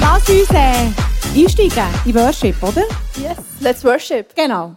Lass uns äh, einsteigen in Worship, oder? Yes, let's worship. Genau.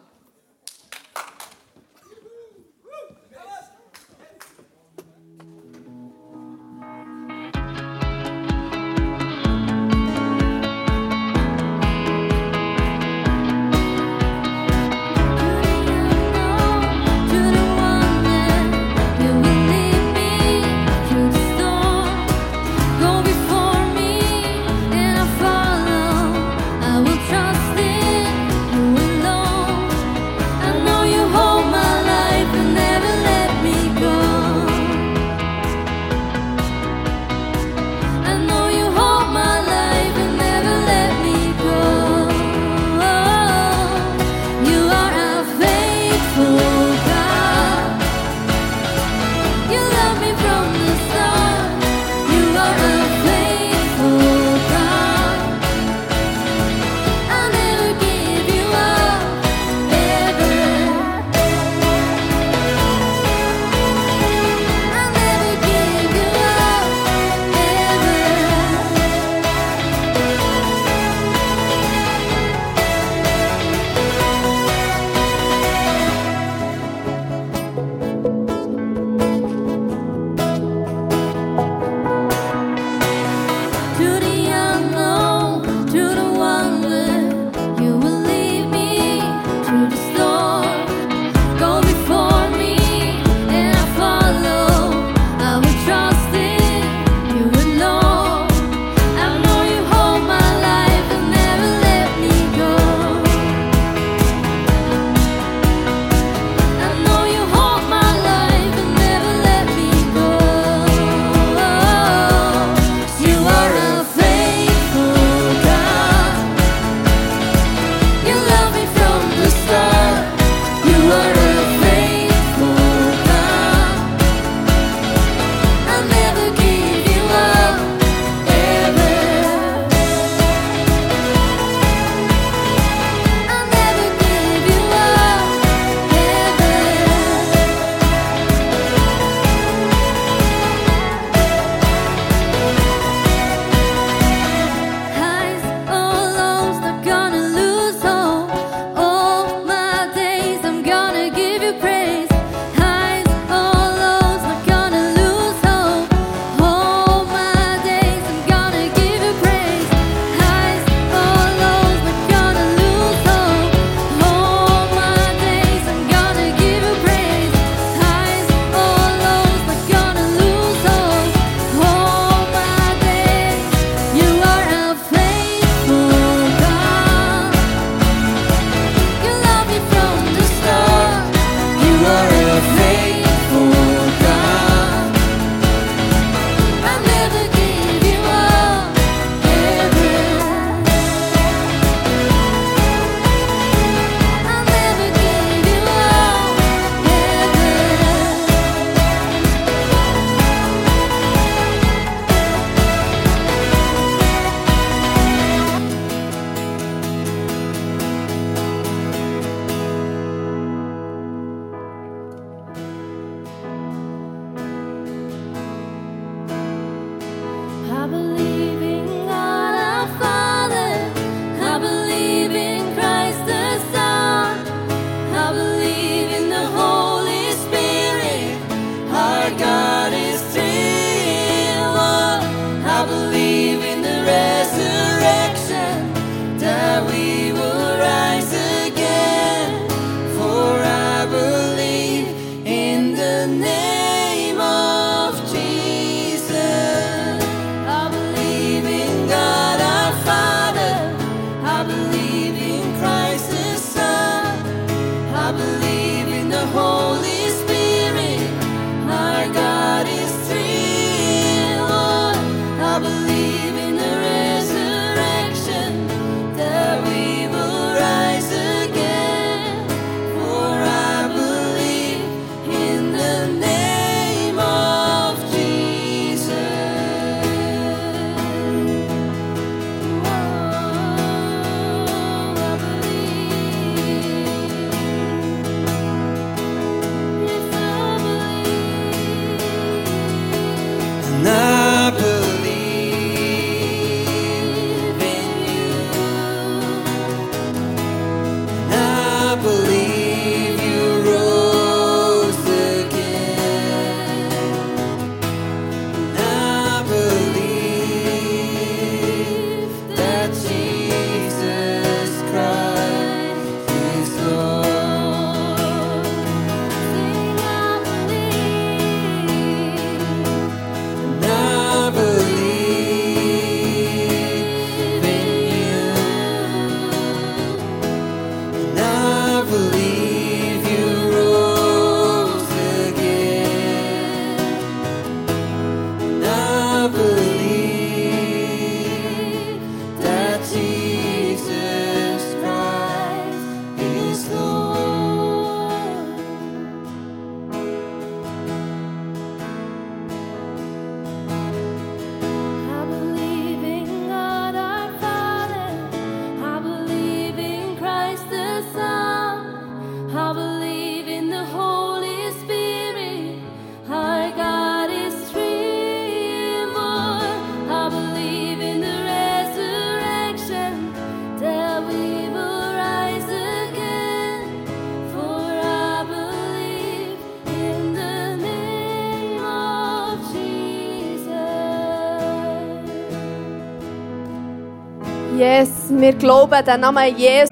wir glauben, der Name Jesus.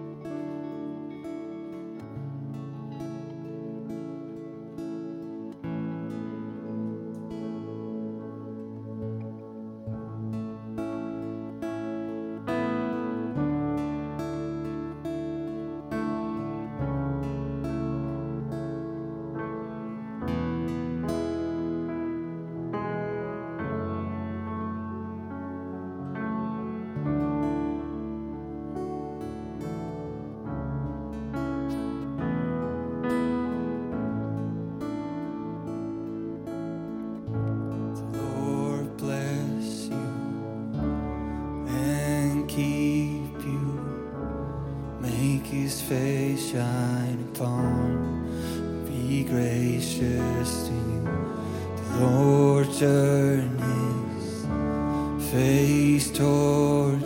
gracious to you. The Lord turn his face toward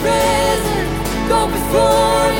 presence go before me.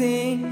everything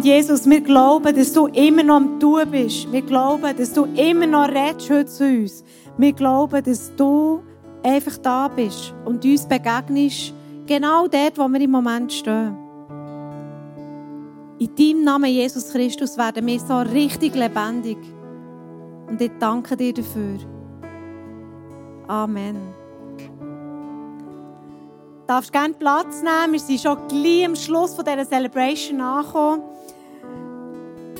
Und Jesus, wir glauben, dass du immer noch am Tun bist. Wir glauben, dass du immer noch redest heute zu uns. Wir glauben, dass du einfach da bist und uns begegnest, genau dort, wo wir im Moment stehen. In deinem Namen, Jesus Christus, werden wir so richtig lebendig. Und ich danke dir dafür. Amen. Du darfst gerne Platz nehmen. Wir sind schon gleich am Schluss dieser Celebration angekommen.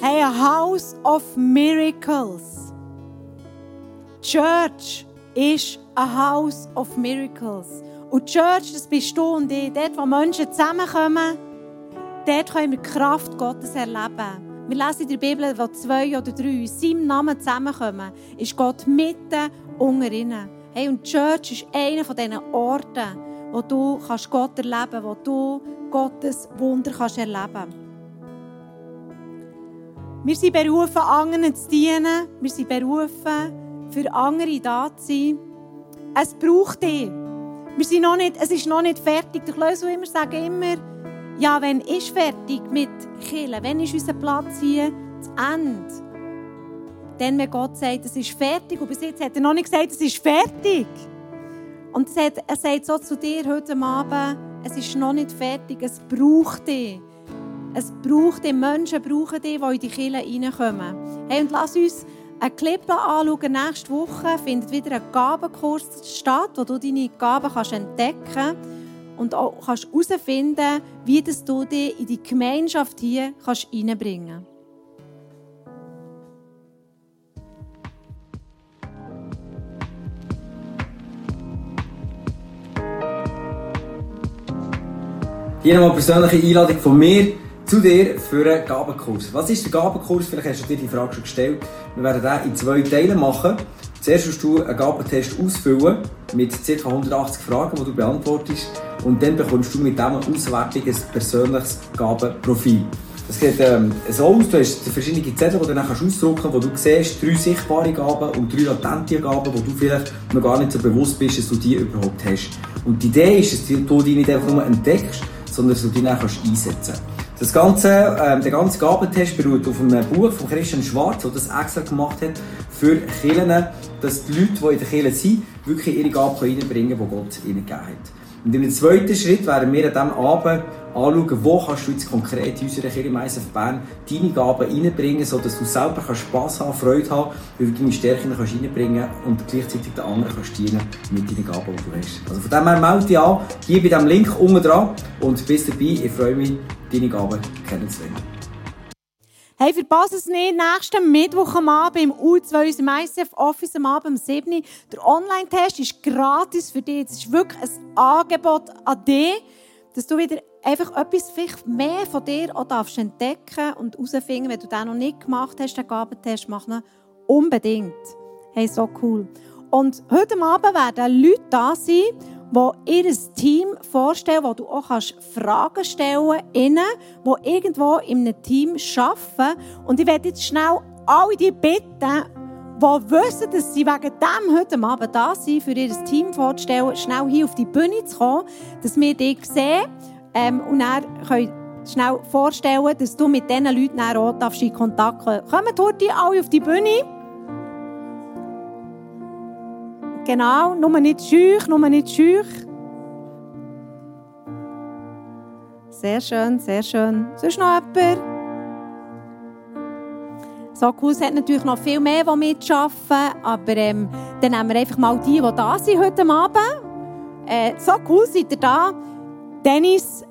Hey, a house of miracles. Church ist a house of miracles. Und Church, das bist du und ich. Dort, wo Menschen zusammenkommen, dort können wir die Kraft Gottes erleben. Wir lesen in der Bibel, wo zwei oder drei in seinem Namen zusammenkommen, ist Gott mitten unter ihnen. Hey, und Church ist einer von diesen Orten, wo du Gott erleben kannst, wo du Gottes Wunder erleben kannst. Wir sind berufen, anderen zu dienen. Wir sind berufen, für andere da zu sein. Es braucht dich. Wir sind noch nicht, es ist noch nicht fertig. Die Leute immer sagen immer, ja, wenn ist fertig mit Killen? Wenn ist unser Platz hier zu Ende? Dann, wenn Gott sagt, es ist fertig. Und bis jetzt hat er noch nicht gesagt, es ist fertig. Und er sagt, er sagt so zu dir heute Abend, es ist noch nicht fertig, es braucht dich. Es braucht dich, Menschen brauchen dich, die in die Kirche reinkommen. Hey, und lass uns einen Clip anschauen. Nächste Woche findet wieder ein Gabenkurs statt, wo du deine Gaben kannst entdecken kannst und auch kannst herausfinden wie dass du dich in die Gemeinschaft hier kannst reinbringen kannst. Hier nochmal persönliche Einladung von mir zu dir für einen Gabenkurs. Was ist der Gabenkurs? Vielleicht hast du dir die Frage schon gestellt. Wir werden den in zwei Teilen machen. Zuerst musst du einen Gabentest ausfüllen mit ca. 180 Fragen, die du beantwortest. Und dann bekommst du mit Auswertung ein persönliches Gabenprofil. Das sieht ähm, so aus, du hast verschiedene Zettel, die du dann ausdrucken kannst, wo du siehst, drei sichtbare Gaben und drei latente Gaben, wo du vielleicht noch gar nicht so bewusst bist, dass du die überhaupt hast. Und die Idee ist, dass du die nicht einfach nur entdeckst, sondern dass du die dann einsetzen kannst. Das ganze, ähm, der ganze Gabentest beruht auf einem Buch von Christian Schwarz, der das extra gemacht hat für Kirchen, dass die Leute, die in der Kirche sind, wirklich ihre Gaben reinbringen können, die Gott ihnen gegeben hat. Und im zweiten Schritt werden wir an diesem Abend anschauen, wo kannst du jetzt konkret in unserer Kirche ISF Bern deine Gaben reinbringen, sodass du selber kannst Spass haben, Freude haben, weil du deine Stärken kannst reinbringen und gleichzeitig den anderen kannst dienen mit deinen Gaben, die du hast. Also von dem her melde dich an, hier bei diesem Link unten dran und bis dabei. Ich freue mich, deine Gaben kennenzulernen. Hey, verpasse es nicht. Nächsten Mittwoch am Abend im U2 unserem ICF Office am Abend um 7 Uhr. Der Online-Test ist gratis für dich. Es ist wirklich ein Angebot an dich, dass du wieder einfach etwas vielleicht mehr von dir auch darfst entdecken und herausfinden, wenn du den noch nicht gemacht hast, den Gabentest, mach ihn unbedingt. Hey, so cool. Und heute Abend werden Leute da sein, die ihr Team vorstellen, wo du auch kannst Fragen stellen kannst, die irgendwo in einem Team arbeiten. Und ich werde jetzt schnell alle die bitten, die wissen, dass sie wegen dem heute Abend da sind, für ihr Team vorzustellen, schnell hier auf die Bühne zu kommen, dass wir dich sehen ähm, und dann können schnell vorstellen, dass du mit diesen Leuten auch in Kontakt kommen Kommt heute alle auf die Bühne. Genau, nur nicht schüch, nur nicht schüch. Sehr schön, sehr schön. Sonst noch jemand? So cool, es hat natürlich noch viel mehr, die mitarbeiten, aber ähm, dann nehmen wir einfach mal die, die da sind heute Abend. Äh, so cool, seid ihr da. Dennis,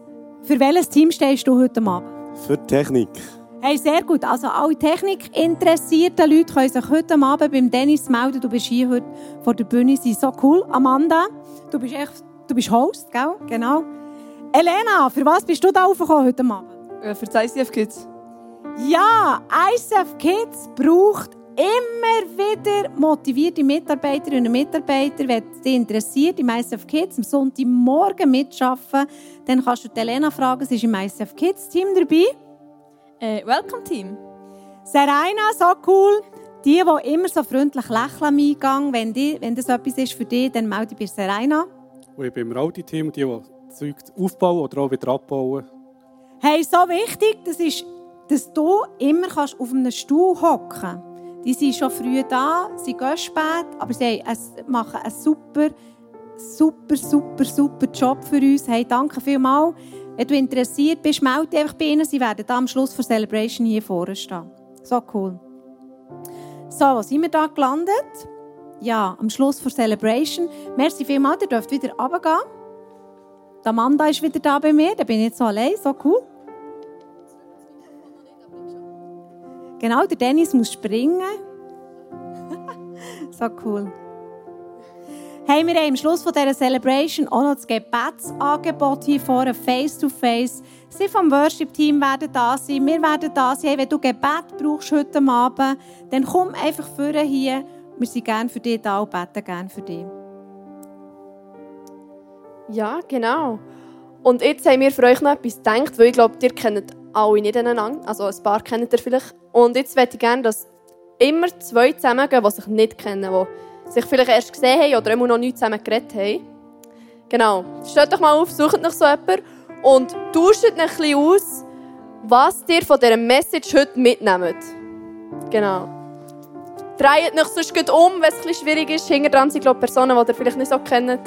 für welches Team stehst du heute Abend? Für die Technik. Hey, sehr gut. Also alle technikinteressierten Leute können sich heute Abend beim Dennis melden. Du bist hier heute vor der Bühne. Sie so cool. Amanda, du bist echt, du bist Host, gell? Genau. Elena, für was bist du da aufgekommen heute Abend? Äh, Für die ICF Kids. Ja, ISF Kids braucht immer wieder motivierte Mitarbeiterinnen und Mitarbeiter. Wenn es dich interessiert, im ISF Kids am Sonntagmorgen mitarbeiten, dann kannst du die Elena fragen. Sie ist im ISF Kids Team dabei. Äh, welcome Team. Seraina, so cool. Die, die immer so freundlich lächeln am Eingang, wenn, die, wenn das etwas ist für dich, dann melde dich bei Seraina. Und ich bin im Audi-Team, die, die Zeug aufbauen oder auch wieder abbauen. Hey, so wichtig, das ist, dass du immer kannst auf einem Stuhl hocken kannst. Die sind schon früh da, sie gehen spät, aber sie machen einen super, super, super, super Job für uns. Hey, danke vielmals. Wenn du interessiert bist, melde dich einfach bei ihnen. Sie werden am Schluss der Celebration hier vorne stehen. So cool. So, wo sind wir da gelandet? Ja, am Schluss der Celebration. Merci vielmals, ihr dürft wieder runtergehen. Die Amanda ist wieder da bei mir, da bin ich jetzt so allein, so cool. Genau, der Dennis muss springen. so cool. Hey, wir haben am Schluss von dieser Celebration auch noch das Gebetsangebot hier vorne, face-to-face. Sie vom Worship-Team werden da sein, wir werden da sein. Hey, wenn du Gebet brauchst heute Abend, dann komm einfach vorne hier. Wir sind gerne für dich da und beten gerne für dich. Ja, genau. Und jetzt haben wir für euch noch etwas gedacht, weil ich glaube, ihr kennt alle nicht aneinander. Also ein paar kennt ihr vielleicht. Und jetzt möchte ich gerne, dass immer zwei zusammengehen, die sich nicht kennen, die sich vielleicht erst gesehen haben oder immer noch nicht zusammen geredet haben. Genau. Stellt doch mal auf, sucht nach so jemanden und tauscht ein bisschen aus, was ihr von dieser Message heute mitnehmt. Genau. Dreht euch sonst gut um, wenn es ein bisschen schwierig ist. Hinter dran sind, glaube ich, Personen, die ihr vielleicht nicht so kennt.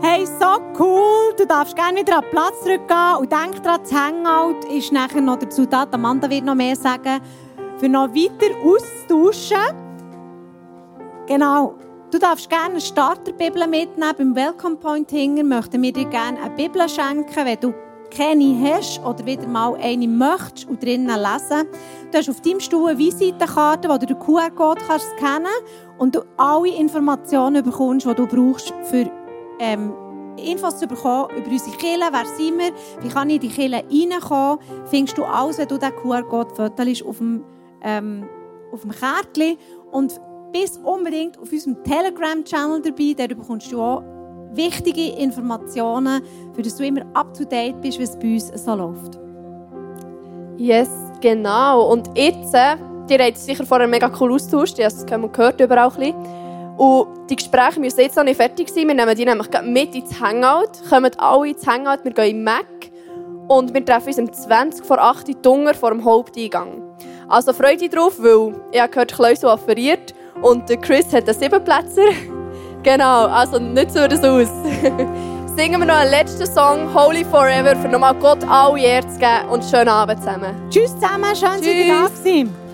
Hey, so cool! Du darfst gerne wieder an den Platz zurückgehen und denk daran, das Hangout ist nachher noch dazu da. Amanda wird noch mehr sagen, für noch weiter auszutauschen. Genau. Du darfst gerne eine Starterbibel mitnehmen. Beim Welcome Point hinger möchten wir dir gerne eine Bibel schenken, wenn du keine hast oder wieder mal eine möchtest und drinnen lesen. Du hast auf deinem Stuhl eine Visitenkarte, wo du den QR-Code kannst scannen und du alle Informationen bekommst, die du brauchst, für ähm, Infos zu bekommen über unsere Kirche, wer sind wir, wie kann ich in die Kirche reinkommen, findest du alles, wenn du den QR-Code auf dem, ähm, auf dem Kärtchen und bist unbedingt auf unserem Telegram-Channel dabei, da bekommst du auch wichtige Informationen, für dass du immer up-to-date bist, wie es bei uns so läuft. Yes, genau. Und jetzt, äh, ihr habt sicher vorher mega cool austauscht, ihr habt es gehört überall ein bisschen. Und die Gespräche müssen jetzt noch nicht fertig sein. Wir nehmen die nämlich mit ins Hangout, kommen alle ins Hangout, wir gehen in Mac und wir treffen uns um 20 vor 8 Uhr Dunger vor dem Haupteingang. Also freut euch drauf, weil ich habe gehört, Kleusel offeriert und der Chris hat einen Siebenplätzer. genau, also nicht so das aus. Singen wir noch einen letzten Song, Holy Forever, für nochmal Gott alle Ehre zu geben und schönen Abend zusammen. Tschüss zusammen, schön, dass ihr da gewesen.